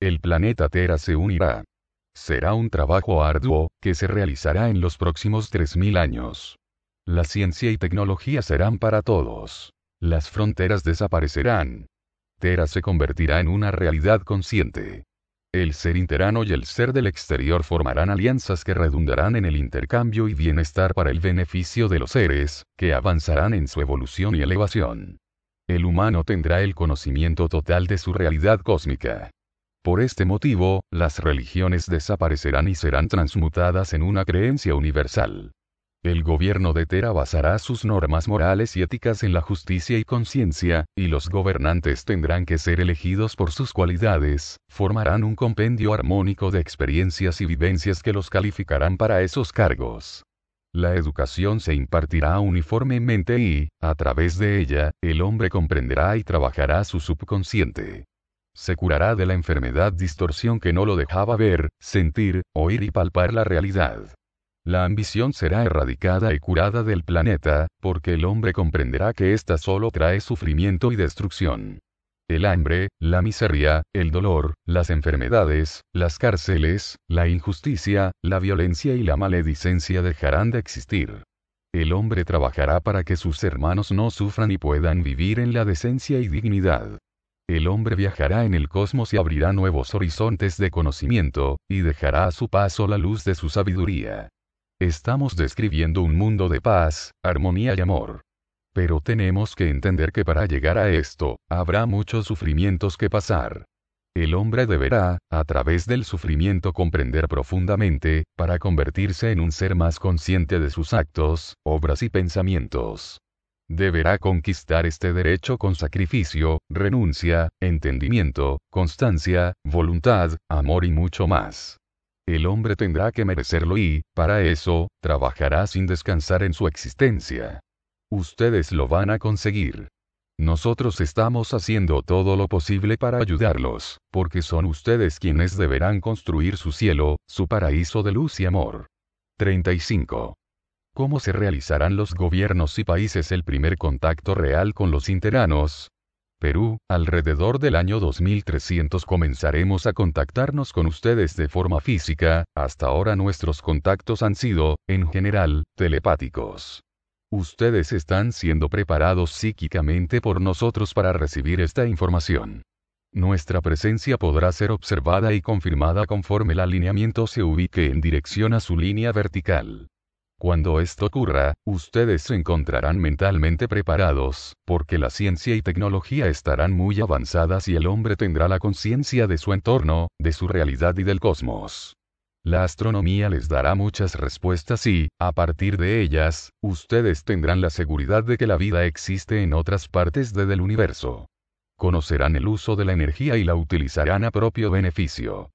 El planeta Tierra se unirá. Será un trabajo arduo, que se realizará en los próximos 3.000 años. La ciencia y tecnología serán para todos. Las fronteras desaparecerán, Se convertirá en una realidad consciente. El ser interano y el ser del exterior formarán alianzas que redundarán en el intercambio y bienestar para el beneficio de los seres, que avanzarán en su evolución y elevación. El humano tendrá el conocimiento total de su realidad cósmica. Por este motivo, las religiones desaparecerán y serán transmutadas en una creencia universal. El gobierno de Tera basará sus normas morales y éticas en la justicia y conciencia, y los gobernantes tendrán que ser elegidos por sus cualidades, formarán un compendio armónico de experiencias y vivencias que los calificarán para esos cargos. La educación se impartirá uniformemente y, a través de ella, el hombre comprenderá y trabajará su subconsciente. Se curará de la enfermedad distorsión que no lo dejaba ver, sentir, oír y palpar la realidad. La ambición será erradicada y curada del planeta, porque el hombre comprenderá que ésta solo trae sufrimiento y destrucción. El hambre, la miseria, el dolor, las enfermedades, las cárceles, la injusticia, la violencia y la maledicencia dejarán de existir. El hombre trabajará para que sus hermanos no sufran y puedan vivir en la decencia y dignidad. El hombre viajará en el cosmos y abrirá nuevos horizontes de conocimiento, y dejará a su paso la luz de su sabiduría. Estamos describiendo un mundo de paz, armonía y amor. Pero tenemos que entender que para llegar a esto, habrá muchos sufrimientos que pasar. El hombre deberá, a través del sufrimiento, comprender profundamente, para convertirse en un ser más consciente de sus actos, obras y pensamientos. Deberá conquistar este derecho con sacrificio, renuncia, entendimiento, constancia, voluntad, amor y mucho más. El hombre tendrá que merecerlo y, para eso, trabajará sin descansar en su existencia. Ustedes lo van a conseguir. Nosotros estamos haciendo todo lo posible para ayudarlos, porque son ustedes quienes deberán construir su cielo, su paraíso de luz y amor. 35. ¿Cómo se realizarán los gobiernos y países el primer contacto real con los interanos? Perú, alrededor del año 2300 comenzaremos a contactarnos con ustedes de forma física, hasta ahora nuestros contactos han sido, en general, telepáticos. Ustedes están siendo preparados psíquicamente por nosotros para recibir esta información. Nuestra presencia podrá ser observada y confirmada conforme el alineamiento se ubique en dirección a su línea vertical. Cuando esto ocurra, ustedes se encontrarán mentalmente preparados, porque la ciencia y tecnología estarán muy avanzadas y el hombre tendrá la conciencia de su entorno, de su realidad y del cosmos. La astronomía les dará muchas respuestas y, a partir de ellas, ustedes tendrán la seguridad de que la vida existe en otras partes del universo. Conocerán el uso de la energía y la utilizarán a propio beneficio.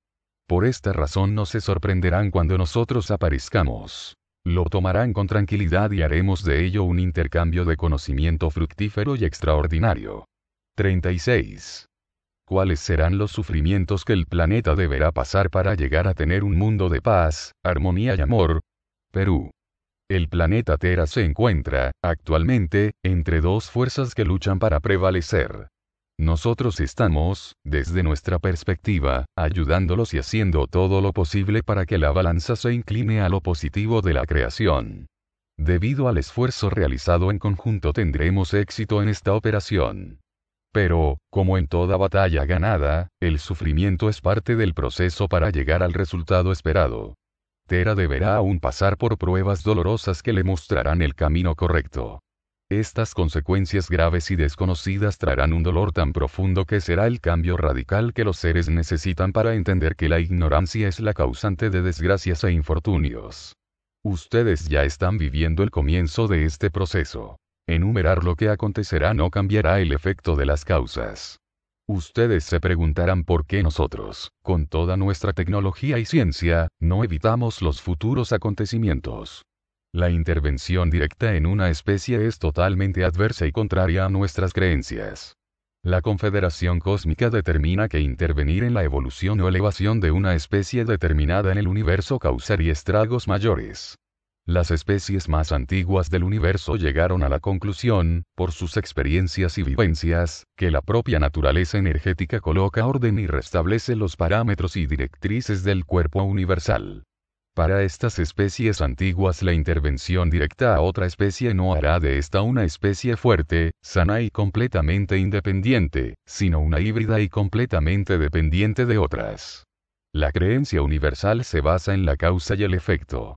Por esta razón no se sorprenderán cuando nosotros aparezcamos. Lo tomarán con tranquilidad y haremos de ello un intercambio de conocimiento fructífero y extraordinario. 36 cuáles serán los sufrimientos que el planeta deberá pasar para llegar a tener un mundo de paz, armonía y amor. Perú. El planeta Tierra se encuentra, actualmente, entre dos fuerzas que luchan para prevalecer. Nosotros estamos, desde nuestra perspectiva, ayudándolos y haciendo todo lo posible para que la balanza se incline a lo positivo de la creación. Debido al esfuerzo realizado en conjunto tendremos éxito en esta operación. Pero, como en toda batalla ganada, el sufrimiento es parte del proceso para llegar al resultado esperado. Tera deberá aún pasar por pruebas dolorosas que le mostrarán el camino correcto. Estas consecuencias graves y desconocidas traerán un dolor tan profundo que será el cambio radical que los seres necesitan para entender que la ignorancia es la causante de desgracias e infortunios. Ustedes ya están viviendo el comienzo de este proceso. Enumerar lo que acontecerá no cambiará el efecto de las causas. Ustedes se preguntarán por qué nosotros, con toda nuestra tecnología y ciencia, no evitamos los futuros acontecimientos. La intervención directa en una especie es totalmente adversa y contraria a nuestras creencias. La Confederación Cósmica determina que intervenir en la evolución o elevación de una especie determinada en el universo causaría estragos mayores. Las especies más antiguas del universo llegaron a la conclusión, por sus experiencias y vivencias, que la propia naturaleza energética coloca orden y restablece los parámetros y directrices del cuerpo universal. Para estas especies antiguas la intervención directa a otra especie no hará de esta una especie fuerte, sana y completamente independiente, sino una híbrida y completamente dependiente de otras. La creencia universal se basa en la causa y el efecto.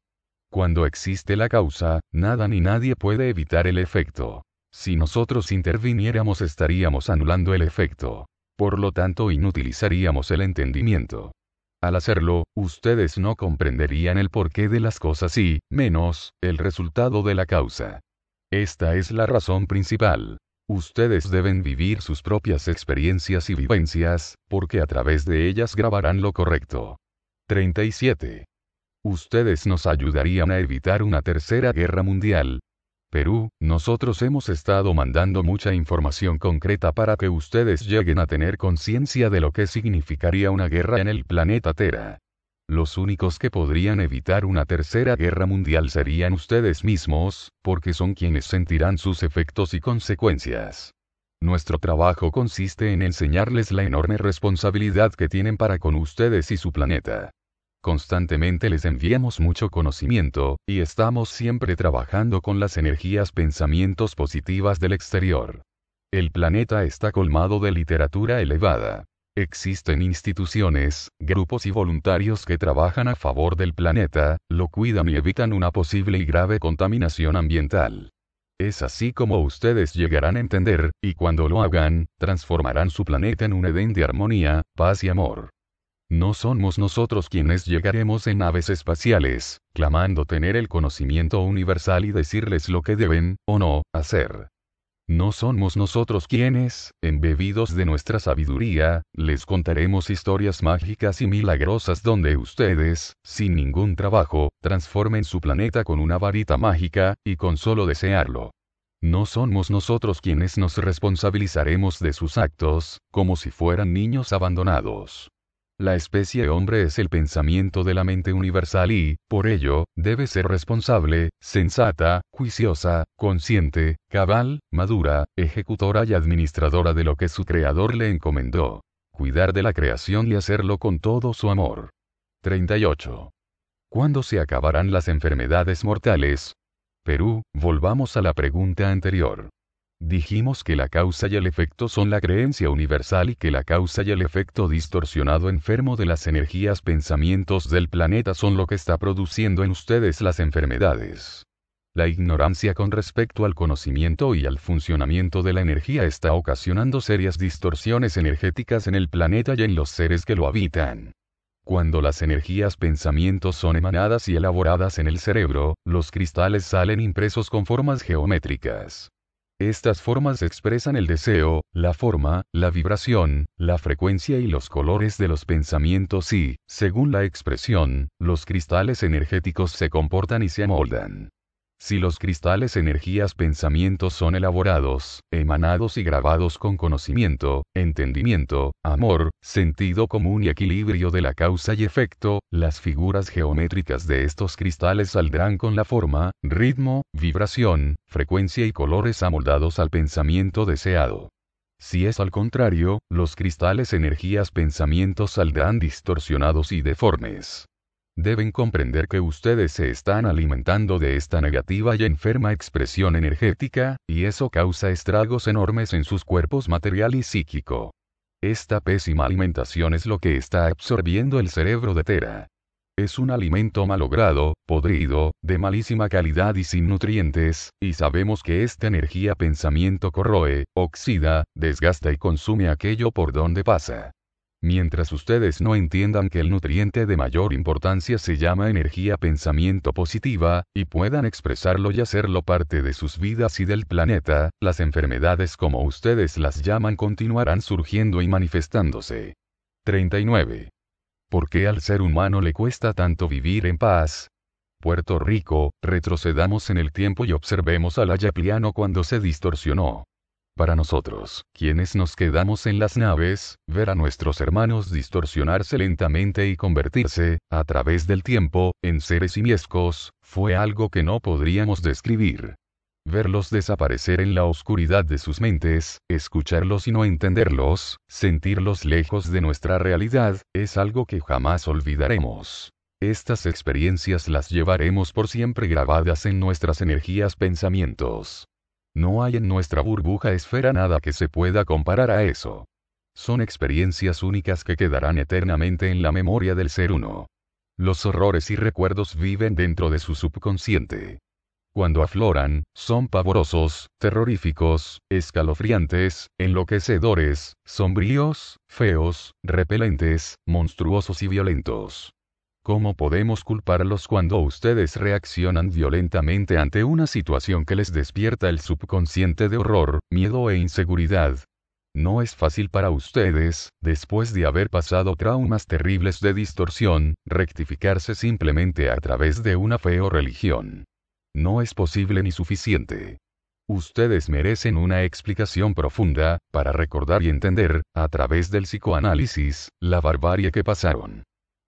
Cuando existe la causa, nada ni nadie puede evitar el efecto. Si nosotros interviniéramos estaríamos anulando el efecto. Por lo tanto, inutilizaríamos el entendimiento. Al hacerlo, ustedes no comprenderían el porqué de las cosas y, menos, el resultado de la causa. Esta es la razón principal. Ustedes deben vivir sus propias experiencias y vivencias, porque a través de ellas grabarán lo correcto. 37. Ustedes nos ayudarían a evitar una tercera guerra mundial. Perú, nosotros hemos estado mandando mucha información concreta para que ustedes lleguen a tener conciencia de lo que significaría una guerra en el planeta Tera. Los únicos que podrían evitar una tercera guerra mundial serían ustedes mismos, porque son quienes sentirán sus efectos y consecuencias. Nuestro trabajo consiste en enseñarles la enorme responsabilidad que tienen para con ustedes y su planeta. Constantemente les enviamos mucho conocimiento, y estamos siempre trabajando con las energías pensamientos positivas del exterior. El planeta está colmado de literatura elevada. Existen instituciones, grupos y voluntarios que trabajan a favor del planeta, lo cuidan y evitan una posible y grave contaminación ambiental. Es así como ustedes llegarán a entender, y cuando lo hagan, transformarán su planeta en un Edén de armonía, paz y amor. No somos nosotros quienes llegaremos en naves espaciales, clamando tener el conocimiento universal y decirles lo que deben, o no, hacer. No somos nosotros quienes, embebidos de nuestra sabiduría, les contaremos historias mágicas y milagrosas donde ustedes, sin ningún trabajo, transformen su planeta con una varita mágica, y con solo desearlo. No somos nosotros quienes nos responsabilizaremos de sus actos, como si fueran niños abandonados. La especie hombre es el pensamiento de la mente universal y, por ello, debe ser responsable, sensata, juiciosa, consciente, cabal, madura, ejecutora y administradora de lo que su creador le encomendó. Cuidar de la creación y hacerlo con todo su amor. 38. ¿Cuándo se acabarán las enfermedades mortales? Perú, volvamos a la pregunta anterior. Dijimos que la causa y el efecto son la creencia universal y que la causa y el efecto distorsionado enfermo de las energías pensamientos del planeta son lo que está produciendo en ustedes las enfermedades. La ignorancia con respecto al conocimiento y al funcionamiento de la energía está ocasionando serias distorsiones energéticas en el planeta y en los seres que lo habitan. Cuando las energías pensamientos son emanadas y elaboradas en el cerebro, los cristales salen impresos con formas geométricas. Estas formas expresan el deseo, la forma, la vibración, la frecuencia y los colores de los pensamientos y, según la expresión, los cristales energéticos se comportan y se amoldan. Si los cristales energías pensamientos son elaborados, emanados y grabados con conocimiento, entendimiento, amor, sentido común y equilibrio de la causa y efecto, las figuras geométricas de estos cristales saldrán con la forma, ritmo, vibración, frecuencia y colores amoldados al pensamiento deseado. Si es al contrario, los cristales energías pensamientos saldrán distorsionados y deformes. Deben comprender que ustedes se están alimentando de esta negativa y enferma expresión energética, y eso causa estragos enormes en sus cuerpos material y psíquico. Esta pésima alimentación es lo que está absorbiendo el cerebro de Tera. Es un alimento malogrado, podrido, de malísima calidad y sin nutrientes, y sabemos que esta energía pensamiento corroe, oxida, desgasta y consume aquello por donde pasa. Mientras ustedes no entiendan que el nutriente de mayor importancia se llama energía pensamiento positiva, y puedan expresarlo y hacerlo parte de sus vidas y del planeta, las enfermedades como ustedes las llaman continuarán surgiendo y manifestándose. 39. ¿Por qué al ser humano le cuesta tanto vivir en paz? Puerto Rico, retrocedamos en el tiempo y observemos al Ayapliano cuando se distorsionó. Para nosotros, quienes nos quedamos en las naves, ver a nuestros hermanos distorsionarse lentamente y convertirse, a través del tiempo, en seres simiescos, fue algo que no podríamos describir. Verlos desaparecer en la oscuridad de sus mentes, escucharlos y no entenderlos, sentirlos lejos de nuestra realidad, es algo que jamás olvidaremos. Estas experiencias las llevaremos por siempre grabadas en nuestras energías pensamientos. No hay en nuestra burbuja esfera nada que se pueda comparar a eso. Son experiencias únicas que quedarán eternamente en la memoria del ser uno. Los horrores y recuerdos viven dentro de su subconsciente. Cuando afloran, son pavorosos, terroríficos, escalofriantes, enloquecedores, sombríos, feos, repelentes, monstruosos y violentos. ¿Cómo podemos culparlos cuando ustedes reaccionan violentamente ante una situación que les despierta el subconsciente de horror, miedo e inseguridad? No es fácil para ustedes, después de haber pasado traumas terribles de distorsión, rectificarse simplemente a través de una fe o religión. No es posible ni suficiente. Ustedes merecen una explicación profunda, para recordar y entender, a través del psicoanálisis, la barbarie que pasaron.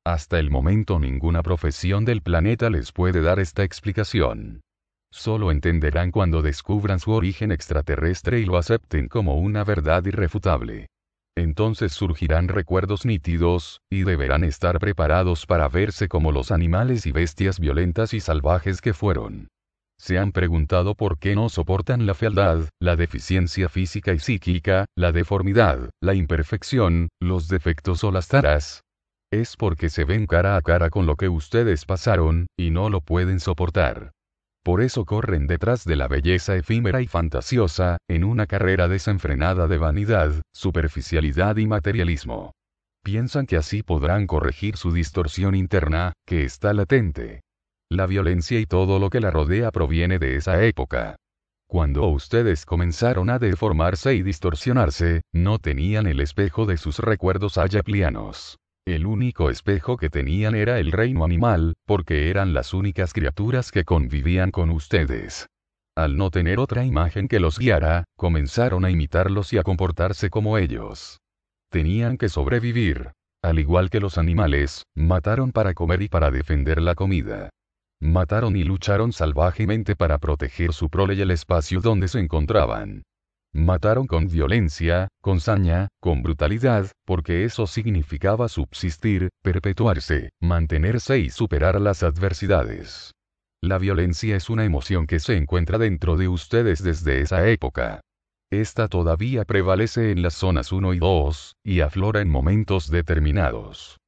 Hasta el momento ninguna profesión del planeta les puede dar esta explicación. Solo entenderán cuando descubran su origen extraterrestre y lo acepten como una verdad irrefutable. Entonces surgirán recuerdos nítidos, y deberán estar preparados para verse como los animales y bestias violentas y salvajes que fueron. Se han preguntado por qué no soportan la fealdad, la deficiencia física y psíquica, la deformidad, la imperfección, los defectos o las taras, es porque se ven cara a cara con lo que ustedes pasaron, y no lo pueden soportar. Por eso corren detrás de la belleza efímera y fantasiosa, en una carrera desenfrenada de vanidad, superficialidad y materialismo. Piensan que así podrán corregir su distorsión interna, que está latente. La violencia y todo lo que la rodea proviene de esa época. Cuando ustedes comenzaron a deformarse y distorsionarse, no tenían el espejo de sus recuerdos ayaplianos. El único espejo que tenían era el reino animal, porque eran las únicas criaturas que convivían con ustedes. Al no tener otra imagen que los guiara, comenzaron a imitarlos y a comportarse como ellos. Tenían que sobrevivir. Al igual que los animales, mataron para comer y para defender la comida. Mataron y lucharon salvajemente para proteger su prole y el espacio donde se encontraban. Mataron con violencia, con saña, con brutalidad, porque eso significaba subsistir, perpetuarse, mantenerse y superar las adversidades. La violencia es una emoción que se encuentra dentro de ustedes desde esa época. Esta todavía prevalece en las zonas 1 y 2, y aflora en momentos determinados.